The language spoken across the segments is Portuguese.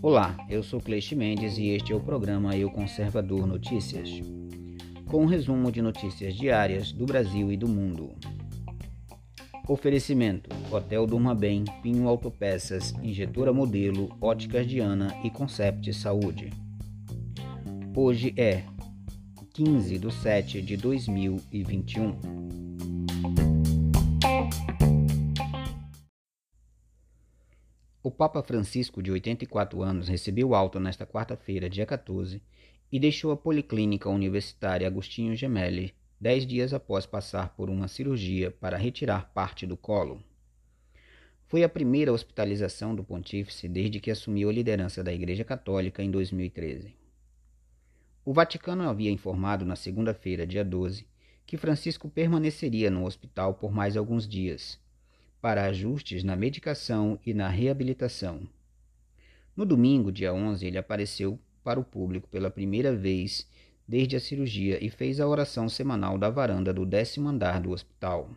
Olá, eu sou Cleixe Mendes e este é o programa Eu Conservador Notícias, com um resumo de notícias diárias do Brasil e do mundo. Oferecimento: Hotel Durma Bem, Pinho Autopeças, Injetora Modelo, Óticas Diana e Concept Saúde. Hoje é 15 de 7 de 2021. O Papa Francisco, de 84 anos, recebeu alta nesta quarta-feira, dia 14, e deixou a Policlínica Universitária Agostinho Gemelli dez dias após passar por uma cirurgia para retirar parte do colo. Foi a primeira hospitalização do pontífice desde que assumiu a liderança da Igreja Católica em 2013. O Vaticano havia informado na segunda-feira, dia 12, que Francisco permaneceria no hospital por mais alguns dias, para ajustes na medicação e na reabilitação. No domingo, dia 11, ele apareceu para o público pela primeira vez desde a cirurgia e fez a oração semanal da varanda do décimo andar do hospital.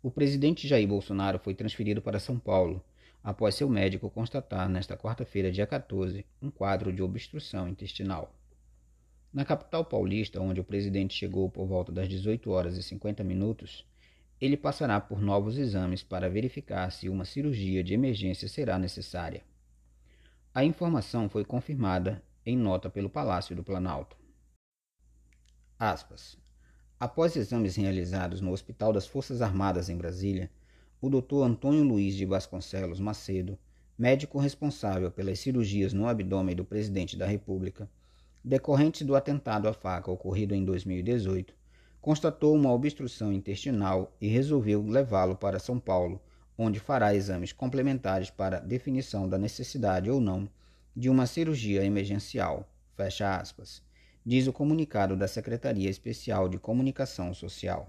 O presidente Jair Bolsonaro foi transferido para São Paulo após seu médico constatar nesta quarta-feira, dia 14, um quadro de obstrução intestinal. Na capital paulista, onde o presidente chegou por volta das 18 horas e 50 minutos, ele passará por novos exames para verificar se uma cirurgia de emergência será necessária. A informação foi confirmada em nota pelo Palácio do Planalto. Aspas. Após exames realizados no Hospital das Forças Armadas em Brasília, o Dr. Antônio Luiz de Vasconcelos Macedo, médico responsável pelas cirurgias no abdômen do presidente da República, decorrentes do atentado à faca ocorrido em 2018, constatou uma obstrução intestinal e resolveu levá-lo para São Paulo, onde fará exames complementares para definição da necessidade ou não de uma cirurgia emergencial. Fecha aspas. Diz o comunicado da Secretaria Especial de Comunicação Social.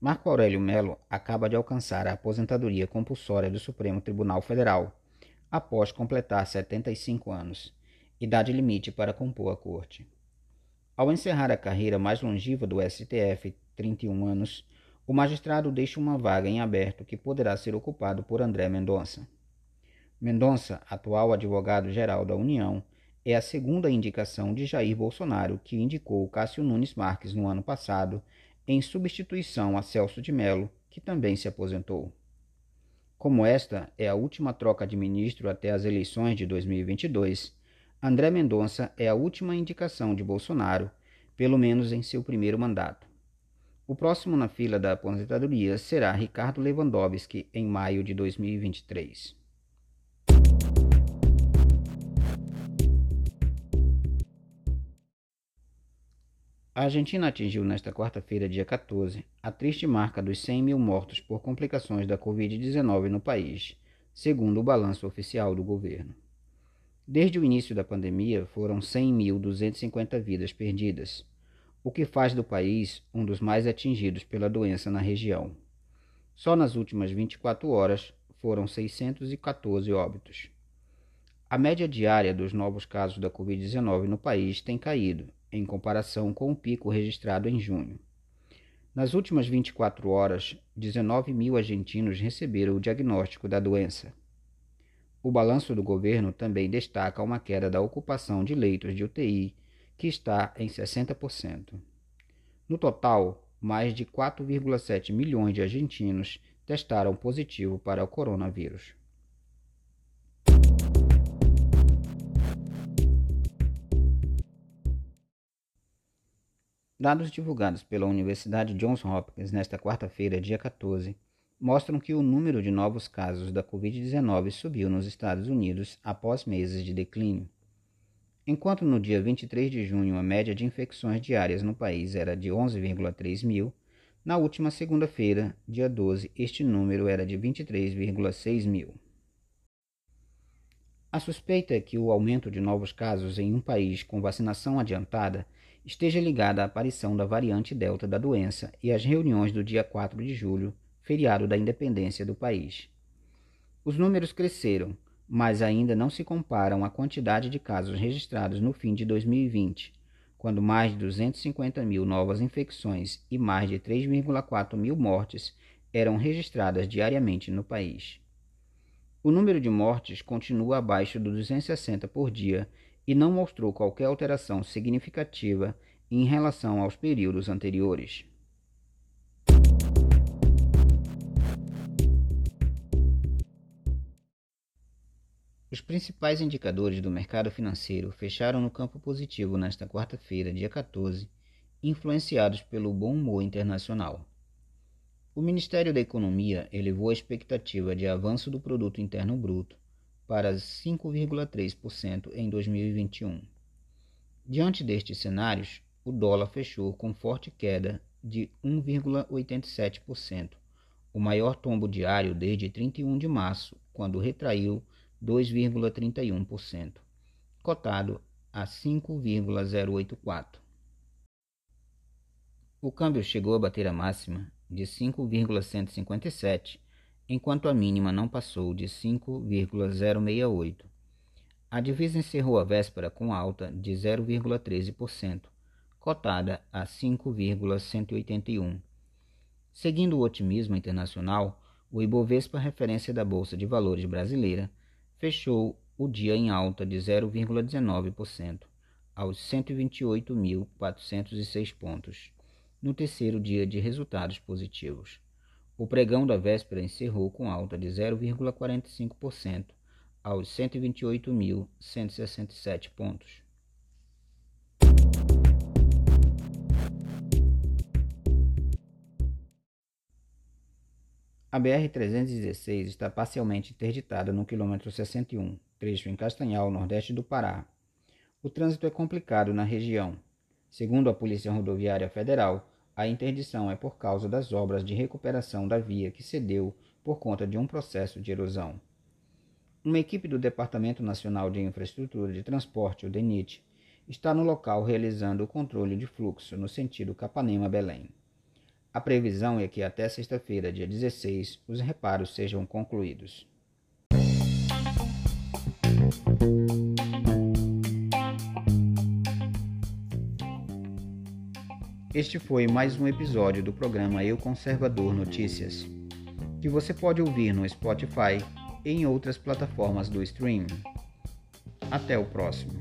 Marco Aurélio Melo acaba de alcançar a aposentadoria compulsória do Supremo Tribunal Federal após completar 75 anos, idade limite para compor a corte. Ao encerrar a carreira mais longeva do STF, 31 anos, o magistrado deixa uma vaga em aberto que poderá ser ocupado por André Mendonça. Mendonça, atual advogado-geral da União, é a segunda indicação de Jair Bolsonaro, que indicou Cássio Nunes Marques no ano passado, em substituição a Celso de Mello, que também se aposentou. Como esta é a última troca de ministro até as eleições de 2022, André Mendonça é a última indicação de Bolsonaro, pelo menos em seu primeiro mandato. O próximo na fila da aposentadoria será Ricardo Lewandowski, em maio de 2023. A Argentina atingiu nesta quarta-feira, dia 14, a triste marca dos 100 mil mortos por complicações da Covid-19 no país, segundo o balanço oficial do governo. Desde o início da pandemia, foram 100.250 vidas perdidas, o que faz do país um dos mais atingidos pela doença na região. Só nas últimas 24 horas foram 614 óbitos. A média diária dos novos casos da Covid-19 no país tem caído em comparação com o pico registrado em junho. Nas últimas 24 horas, 19 mil argentinos receberam o diagnóstico da doença. O balanço do governo também destaca uma queda da ocupação de leitos de UTI, que está em 60%. No total, mais de 4,7 milhões de argentinos testaram positivo para o coronavírus. Dados divulgados pela Universidade Johns Hopkins nesta quarta-feira, dia 14, mostram que o número de novos casos da Covid-19 subiu nos Estados Unidos após meses de declínio. Enquanto no dia 23 de junho a média de infecções diárias no país era de 11,3 mil, na última segunda-feira, dia 12, este número era de 23,6 mil. A suspeita é que o aumento de novos casos em um país com vacinação adiantada esteja ligada à aparição da variante Delta da doença e às reuniões do dia 4 de julho, feriado da independência do país. Os números cresceram, mas ainda não se comparam à quantidade de casos registrados no fim de 2020, quando mais de 250 mil novas infecções e mais de 3,4 mil mortes eram registradas diariamente no país. O número de mortes continua abaixo dos 260 por dia e não mostrou qualquer alteração significativa em relação aos períodos anteriores. Os principais indicadores do mercado financeiro fecharam no campo positivo nesta quarta-feira, dia 14, influenciados pelo bom humor internacional. O Ministério da Economia elevou a expectativa de avanço do produto interno bruto para 5,3% em 2021. Diante destes cenários, o dólar fechou com forte queda de 1,87%, o maior tombo diário desde 31 de março, quando retraiu 2,31%, cotado a 5,084. O câmbio chegou a bater a máxima de 5,157, enquanto a mínima não passou de 5,068. A divisa encerrou a véspera com alta de 0,13%, cotada a 5,181. Seguindo o otimismo internacional, o Ibovespa, referência da Bolsa de Valores brasileira, fechou o dia em alta de 0,19%, aos 128.406 pontos no terceiro dia de resultados positivos. O pregão da véspera encerrou com alta de 0,45% aos 128.167 pontos. A BR-316 está parcialmente interditada no quilômetro 61, trecho em Castanhal, nordeste do Pará. O trânsito é complicado na região. Segundo a Polícia Rodoviária Federal, a interdição é por causa das obras de recuperação da via que cedeu por conta de um processo de erosão. Uma equipe do Departamento Nacional de Infraestrutura de Transporte, o DENIT, está no local realizando o controle de fluxo no sentido Capanema-Belém. A previsão é que até sexta-feira, dia 16, os reparos sejam concluídos. Este foi mais um episódio do programa Eu Conservador Notícias, que você pode ouvir no Spotify e em outras plataformas do streaming. Até o próximo.